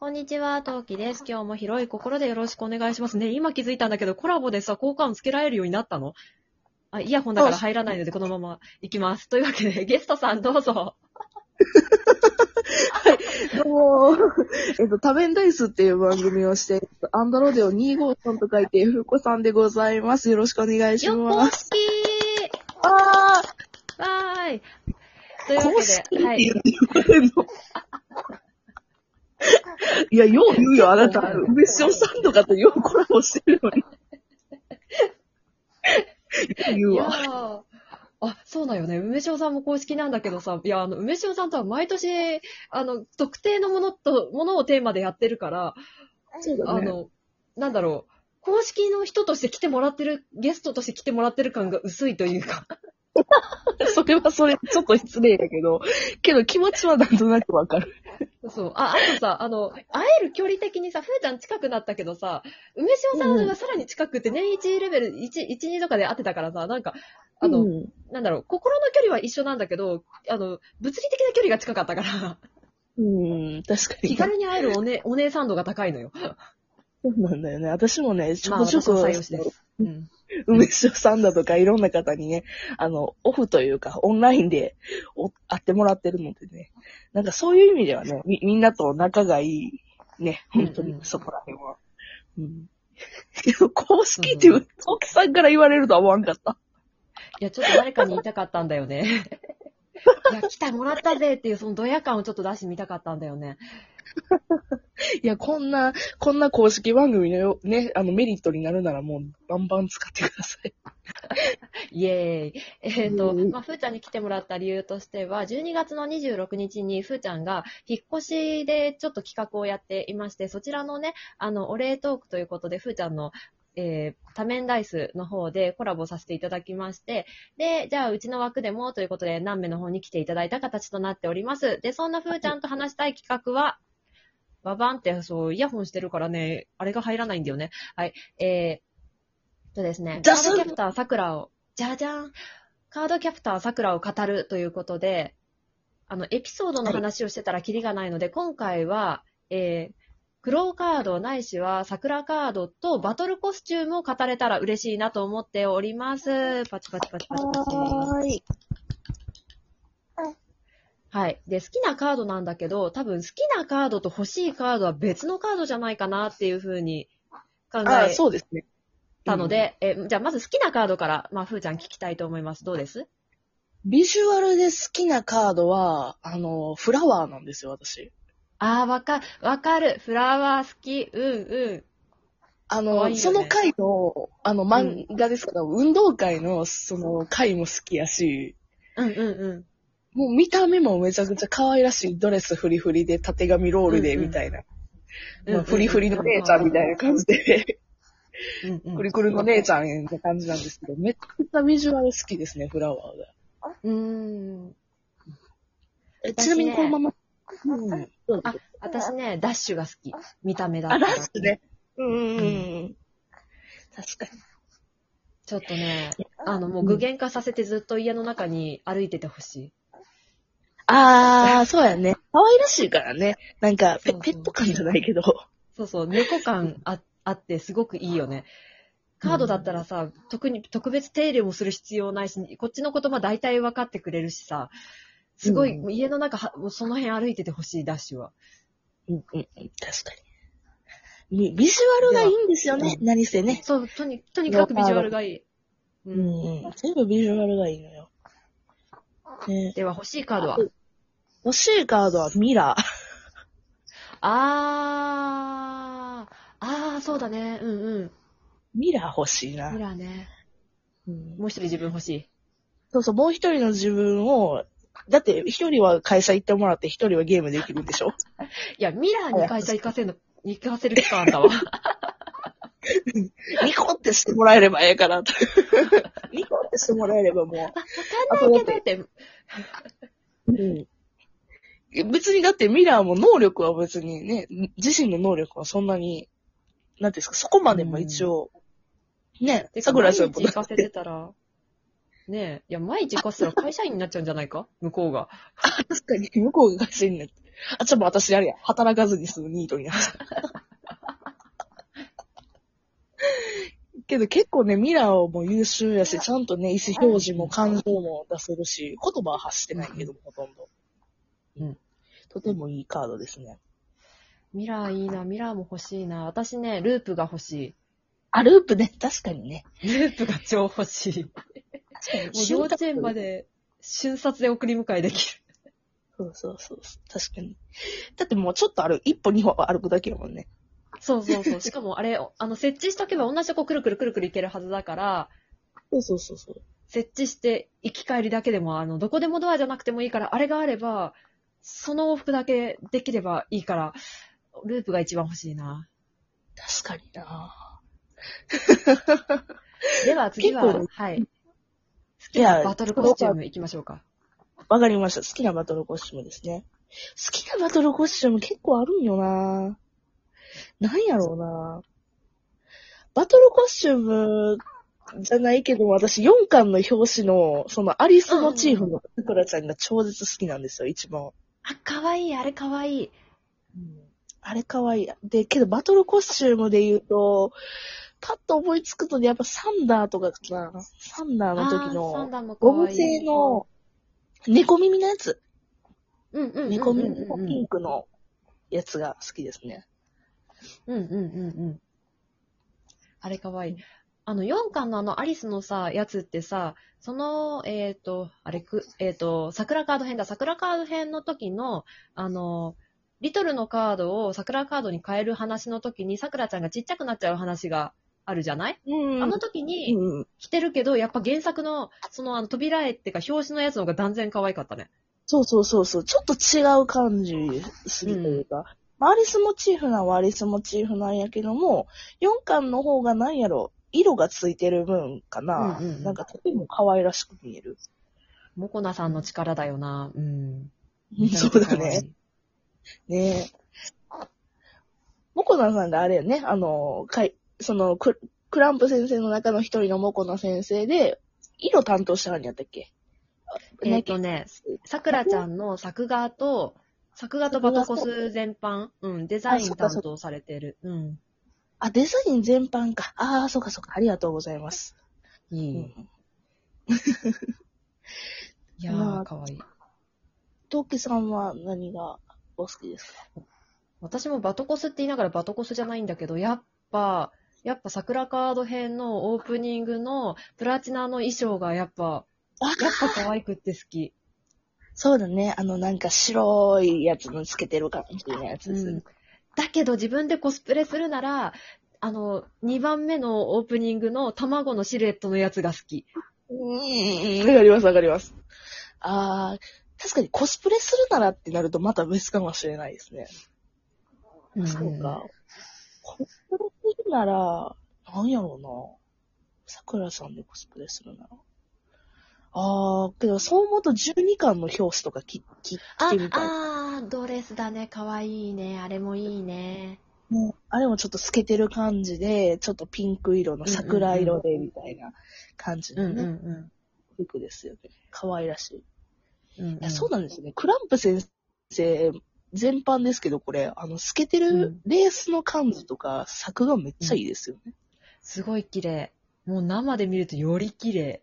こんにちは、トウキです。今日も広い心でよろしくお願いしますね。今気づいたんだけど、コラボでさ、効果音つけられるようになったの？あ、イヤホンだから入らないので、このまま行きます。というわけで、ゲストさんどうぞ。どうも、えっと、多面ダイスっていう番組をして、アンドロデオ253と書いて、ふうこさんでございます。よろしくお願いしよっ公ます。式あわーい。というー、わけで、はい。いや、よう言うよ、あなた。梅塩さんとかとようコラボしてるのに。言ういやわ。ーあ、そうだよね。梅塩さんも公式なんだけどさ、いや、あの、梅塩さんとは毎年、あの、特定のものと、ものをテーマでやってるから、そうだね。あの、なんだろう、公式の人として来てもらってる、ゲストとして来てもらってる感が薄いというか。それはそれ、ちょっと失礼だけど、けど気持ちはなんとなくわかる。そう。あ、あとさ、あの、会える距離的にさ、ふーちゃん近くなったけどさ、梅塩さんがさらに近くって年1レベル1、1、2とかで会ってたからさ、なんか、あの、うんなんだろう、心の距離は一緒なんだけど、あの、物理的な距離が近かったから、うん、確かに。気軽に会えるお,、ね、お姉さん度が高いのよ。そうなんだよね。私もね、ちょまあ、こちょこ、私も採用しです。うん。梅塩さんだとかいろんな方にね、あの、オフというか、オンラインでお会ってもらってるのでね。なんかそういう意味ではね、み、みんなと仲がいい、ね、本当うんうんにそこら辺は。うん。けど、公式っていう、トキさんから言われるとは思わんかった。いや、ちょっと誰かに言いたかったんだよね。いや、来た、もらったぜっていう、そのドヤ感をちょっと出してみたかったんだよね。いや、こんな、こんな公式番組のね、あのメリットになるならもう、バンバン使ってください。イエーイ。えっ、と、うんまあ、ふーちゃんに来てもらった理由としては、12月の26日にふーちゃんが引っ越しでちょっと企画をやっていまして、そちらのね、あの、お礼トークということで、ふーちゃんのえー、多面ダイスの方でコラボさせていただきまして、で、じゃあうちの枠でもということで、南名の方に来ていただいた形となっております。で、そんなふーちゃんと話したい企画は、ババンって、そう、イヤホンしてるからね、あれが入らないんだよね。はい。えー、とですね、カードキャプターさくらを、じゃじゃんカードキャプターさくらを語るということで、あの、エピソードの話をしてたらキリがないので、今回は、えー、クローカードないしは桜カードとバトルコスチュームを語れたら嬉しいなと思っております。パチパチパチパチパチ。はい。で、好きなカードなんだけど、多分好きなカードと欲しいカードは別のカードじゃないかなっていうふうに考あえそうですね。たので、え、じゃあまず好きなカードから、まあ、ふーちゃん聞きたいと思います。どうです？ビジュアルで好きなカードは、あの、フラワーなんですよ、私。あー、わか、わかる。フラワー好き。うんうん。あ可の、ねその回の、あの、漫画ですから、運動会の、その回も好きやし、うんうんうん。もう見た目もめちゃくちゃ可愛らしいドレスフリフリで、縦紙ロールで、みたいな。うんまあ、フリフリの姉ちゃんみたいな感じで、うんうんクリクリの姉ちゃんって感じなんですけど、めっちゃビジュアル好きですね、フラワーが。うーん。えちなみにこのまま、うん。あ私ね、ダッシュが好き。見た目だったあ、らラストね。うんうん。確かに。ちょっとね、あの、もう具現化させてずっと家の中に歩いててほしい。あー、そうやね。可愛らしいからね。なんか、ペそうそうペット感じゃないけど。そうそう、猫感ああってすごくいいよね。カードだったらさ、特に特別手入れもする必要ないし、こっちの言葉大体分かってくれるしさ、すごい、うん家の中は、もうその辺歩いててほしい、ダッシュは。うんうんうん、確かに。ビビジュアルがいいんですよね。何せね。そう、とに、とにかくビジュアルがいい。う。うんんうん。全部ビジュアルがいいのよ。ね、では、欲しいカードは？欲しいカードはミラー。あー、あー、そうだね。うんうん。ミラー欲しいな。ミラーね。うんもう一人自分欲しい。そうそう、もう一人の自分を、だって一人は会社行ってもらって一人はゲームできるんでしょ？いや、ミラーに会社行かせるの、行かせる気か、あんたは。ニコってしてもらえればええかなと。ニコってしてもらえればもわかんないけどって。う。うん。別にだってミラーも能力は別にね、自身の能力はそんなに、なんていうんですか、そこまでも一応、ね、てか、桜さんもだっ日行かせてて、たら、ねえ、いや、毎日行かせたら会社員になっちゃうんじゃないか？向こうが。確かに向こうが会社になって。あ、ちょっと私あれや、働かずに済むニートになっちゃう。けど結構ね、ミラーも優秀やし、ちゃんとね、意思表示も感情も出せるし、言葉は発してないけども、ほとんど。うん。とてもいいカードですね。ミラーいいな、ミラーも欲しいな。私ね、ループが欲しあ、ループね、確かにね。い。ループが超欲しい。もう幼稚園まで瞬殺で送り迎えできる。そうそうそう。確かに。だってもうちょっとある、一歩二歩歩くだけやもんね。そうそうそう。しかもあれ、あの、設置しとけば同じとこくるくるくるくるいけるはずだから、そうそうそうそう。設置して行き帰りだけでも、あの、どこでもドアじゃなくてもいいから、あれがあれば、その往復だけできればいいから、ループが一番欲しいな。確かにな では次ははい。好きなバトルコスチューム行きましょうか。わかりました。好きなバトルコスチュームですね。好きなバトルコスチューム結構あるんよななんやろうなバトルコスチュームじゃないけど、私4巻の表紙の、そのアリスモチーフのさくらちゃんが超絶好きなんですよ、一番。あ、かわいい、あれかわいい。あれかわいい。で、けどバトルコスチュームで言うと、パッと思いつくのでやっぱサンダーとかかな。サンダーの時のダーもかわいい。ゴム製の猫耳のやつ。うんうん。猫耳のピンクのやつが好きですね。うんうんうんうん。あれかわいい。あの、4巻のあの、アリスのさ、やつってさ、その、えっ、と、あれく、えっ、と、桜カード編だ。桜カード編の時の、あの、リトルのカードを桜カードに変える話の時に、桜ちゃんがちっちゃくなっちゃう話があるじゃない、うんあの時にうん。着てるけど、やっぱ原作の、そのあの扉絵っていうか表紙のやつの方が断然可愛かったね。そうそうそうそう。ちょっと違う感じすぎというか、まあアリスモチーフなんはアリスモチーフなんやけども、4巻の方が何やろ、色がついてる分かな。うんうんうんなんかとても可愛らしく見える。モコナさんの力だよな。うん。そうだね。。ねえ。モコナさんがあれよね、あの、かい、そのク、クランプ先生の中の一人のモコナ先生で、色担当したんやったっけ？えっ、とね、さくらちゃんの作画と、作画とバトコス全般、うん、デザイン担当されてる。うん。あ、デザイン全般か。ああ、そうかそうか。ありがとうございます。いい。うん いやー、まあかわいい。トウキさんは何がお好きですか？私もバトコスって言いながらバトコスじゃないんだけど、やっぱ、やっぱ桜カード編のオープニングのプラチナの衣装がやっぱ、あやっぱ可愛くって好き。そうだね。あの、なんか白いやつのつけてる感じのやつですねうん。。だけど自分でコスプレするなら、あの、2番目のオープニングの卵のシルエットのやつが好き。うん、わかりますわかります。ああ、確かにコスプレするならってなるとまた別かもしれないですね。そうか。コスプレするなら、なんやろうな。桜さんでコスプレするなら。ああ、けどそう思うと12巻の表紙とか着着着あてみ、たい。あー、ドレスだね。かわいいね。あれもいいね。もうあれもちょっと透けてる感じで、ちょっとピンク色の桜色でみたいな感じうんのね、うんう服ですよね。可愛らしい。ん。うん、いや、そうなんですよね。クランプ先生、全般ですけど、これ、あの、透けてうるんレースの感じとか、作画めっちゃいいですよね。すごい綺麗。もう生で見るとより綺麗。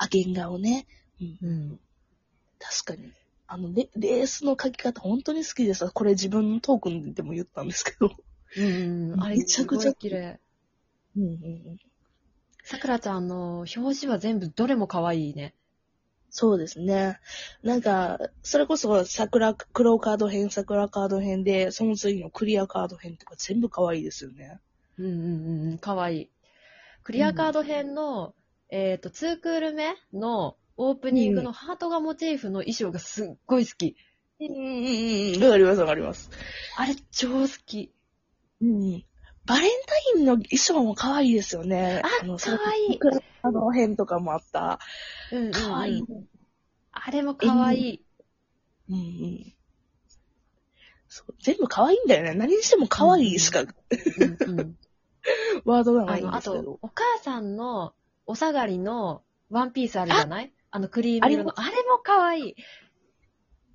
あ、原画をね。うん。確かに。あのレ、レースの描き方本当に好きです。これ自分のトークンでも言ったんですけど。うんうん。あれ、めちゃくちゃ綺麗。うんうんうん。さくらちゃんの表紙は全部どれも可愛いね。そうですね。なんか、それこそ桜、黒カード編、桜カード編で、その次のクリアカード編とか全部可愛いですよね。うんうんうんうん。可愛い。クリアカード編の、えっ、と、2クール目のオープニングのハートがモチーフの衣装がすっごい好き。うんうんうんうん。わかりますわかります。あれ超好き。うん。バレンタインの衣装も可愛いですよね。あの可愛いあの辺とかもあった。うんうんうん可愛い。あれも可愛い。うんうん。そう全部可愛いんだよね。何にしても可愛いしかうんうん ワードがないんあの、あとですけど、。お母さんのお下がりのワンピースあるじゃない？あのクリーム色の。あれも可愛い。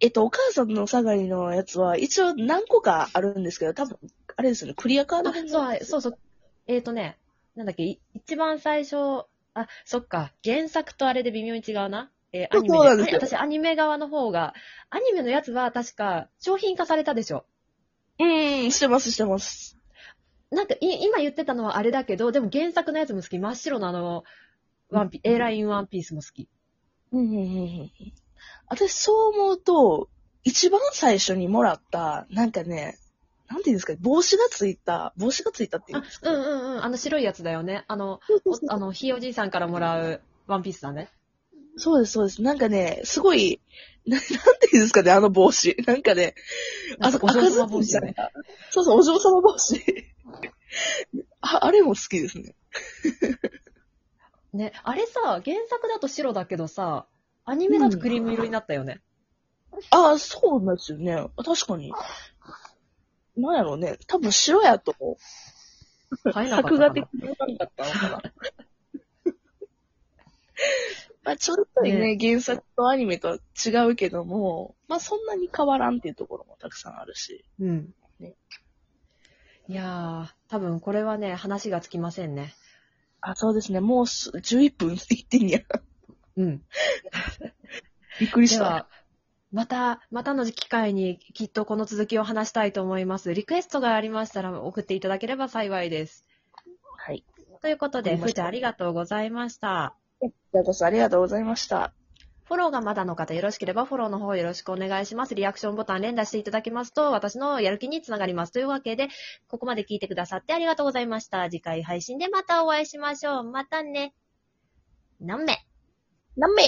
えっと、お母さんの下がりのやつは、一応何個かあるんですけど、多分、あれですよね、クリアカードあ、そう、そうそう。えっ、とね、なんだっけ、い一番最初、あ、そっか、原作とあれで微妙に違うな。えーアニメそうなんで私、アニメ側の方が、アニメのやつは確か商品化されたでしょ。うん、してます、してます。なんか、い今言ってたのはあれだけど、でも原作のやつも好き。真っ白のあの、ワンピ、A ラインワンピースも好き。うん、うん、うんうん。私、そう思うと、一番最初にもらった、なんかね、なんていうんですか、帽子がついた、帽子がついたっていうんあです、か、うんうんうん。あの白いやつだよね。あの、あの、ひいおじいさんからもらうワンピースだね。そうです、そうです。なんかね、すごい、ななんていうんですかね、あの帽子。なんかね、あそこお嬢様赤ずき帽子だね。そうそう、お嬢様帽子。あ、あれも好きですね。ね、あれさ、原作だと白だけどさ、アニメだとクリーム色になったよね。ああ、そうなんですよね。確かに。なんやろうね。多分白やと、買えなかった作画的に良かったのかな。まあちょっとね、原作とアニメとは違うけども、まあそんなに変わらんっていうところもたくさんあるし。うん。ねいやー、多分これはね、話がつきませんね。あ、そうですね。もうす11分いってんや。うん。びっくりした。また、またの機会にきっとこの続きを話したいと思います。リクエストがありましたら送っていただければ幸いです。はい。ということで、わかりましたふーちゃんありがとうございました。こちらこそありがとうございました。フォローがまだの方よろしければフォローの方よろしくお願いします。リアクションボタン連打していただきますと私のやる気につながります。というわけで、ここまで聞いてくださってありがとうございました。次回配信でまたお会いしましょう。またね。何名？何名？